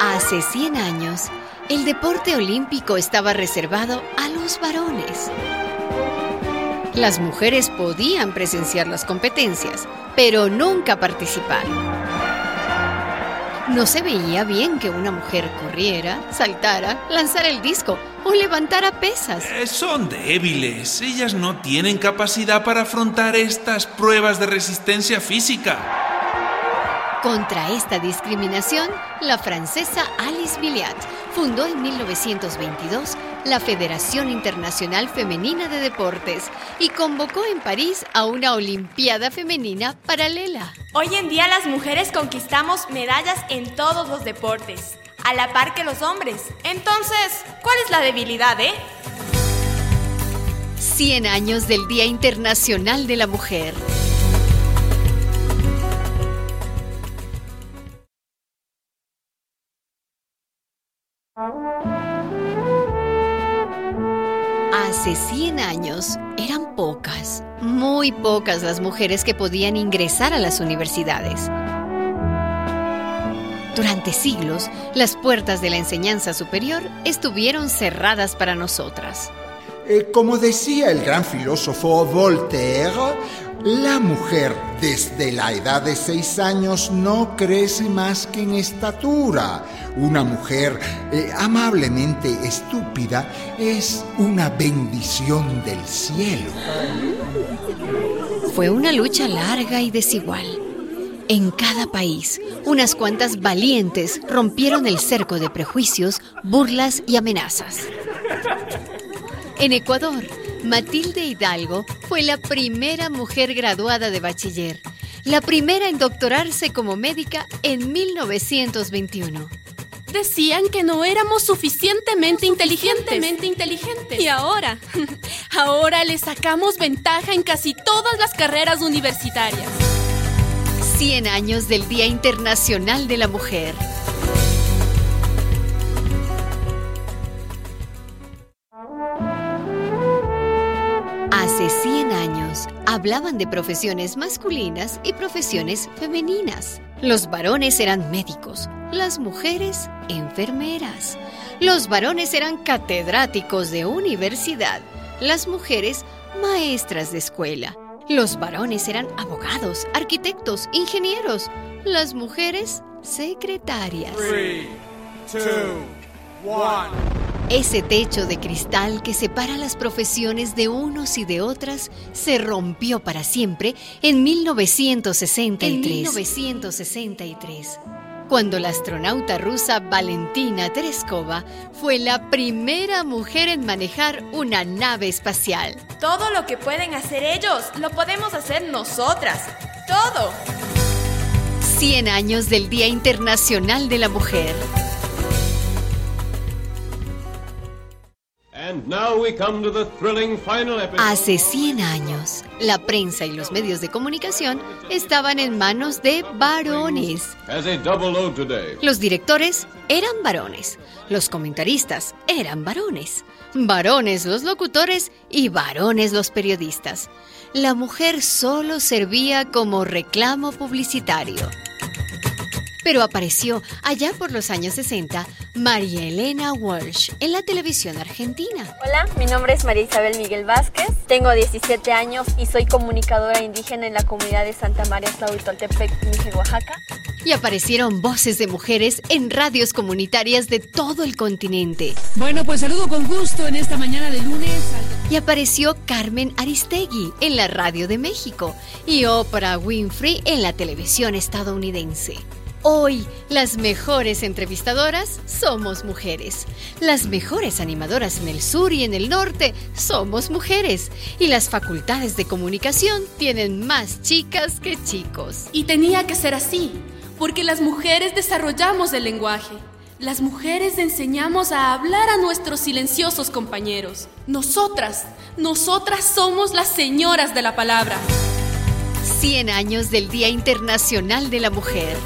Hace 100 años, el deporte olímpico estaba reservado a los varones. Las mujeres podían presenciar las competencias, pero nunca participar. No se veía bien que una mujer corriera, saltara, lanzara el disco o levantara pesas. Eh, son débiles. Ellas no tienen capacidad para afrontar estas pruebas de resistencia física. Contra esta discriminación, la francesa Alice Billiat fundó en 1922 la Federación Internacional Femenina de Deportes y convocó en París a una Olimpiada Femenina paralela. Hoy en día las mujeres conquistamos medallas en todos los deportes, a la par que los hombres. Entonces, ¿cuál es la debilidad, eh? 100 años del Día Internacional de la Mujer. Hace 100 años eran pocas, muy pocas las mujeres que podían ingresar a las universidades. Durante siglos, las puertas de la enseñanza superior estuvieron cerradas para nosotras. Eh, como decía el gran filósofo Voltaire, la mujer desde la edad de seis años no crece más que en estatura. Una mujer eh, amablemente estúpida es una bendición del cielo. Fue una lucha larga y desigual. En cada país, unas cuantas valientes rompieron el cerco de prejuicios, burlas y amenazas. En Ecuador, Matilde Hidalgo fue la primera mujer graduada de bachiller, la primera en doctorarse como médica en 1921. Decían que no éramos suficientemente inteligentes. inteligentes. Y ahora, ahora le sacamos ventaja en casi todas las carreras universitarias. 100 años del Día Internacional de la Mujer. 100 años hablaban de profesiones masculinas y profesiones femeninas. Los varones eran médicos, las mujeres enfermeras. Los varones eran catedráticos de universidad, las mujeres maestras de escuela. Los varones eran abogados, arquitectos, ingenieros, las mujeres secretarias. Ese techo de cristal que separa las profesiones de unos y de otras se rompió para siempre en 1963. En 1963 cuando la astronauta rusa Valentina Tereskova fue la primera mujer en manejar una nave espacial. Todo lo que pueden hacer ellos, lo podemos hacer nosotras. Todo. 100 años del Día Internacional de la Mujer. Hace 100 años, la prensa y los medios de comunicación estaban en manos de varones. Los directores eran varones, los comentaristas eran varones, varones los locutores y varones los periodistas. La mujer solo servía como reclamo publicitario. Pero apareció allá por los años 60 María Elena Walsh en la televisión argentina. Hola, mi nombre es María Isabel Miguel Vázquez, tengo 17 años y soy comunicadora indígena en la comunidad de Santa María Tlahuitoltepec, Níger, Oaxaca. Y aparecieron voces de mujeres en radios comunitarias de todo el continente. Bueno, pues saludo con gusto en esta mañana de lunes. Y apareció Carmen Aristegui en la Radio de México y Oprah Winfrey en la televisión estadounidense. Hoy, las mejores entrevistadoras somos mujeres. Las mejores animadoras en el sur y en el norte somos mujeres. Y las facultades de comunicación tienen más chicas que chicos. Y tenía que ser así, porque las mujeres desarrollamos el lenguaje. Las mujeres enseñamos a hablar a nuestros silenciosos compañeros. Nosotras, nosotras somos las señoras de la palabra. 100 años del Día Internacional de la Mujer.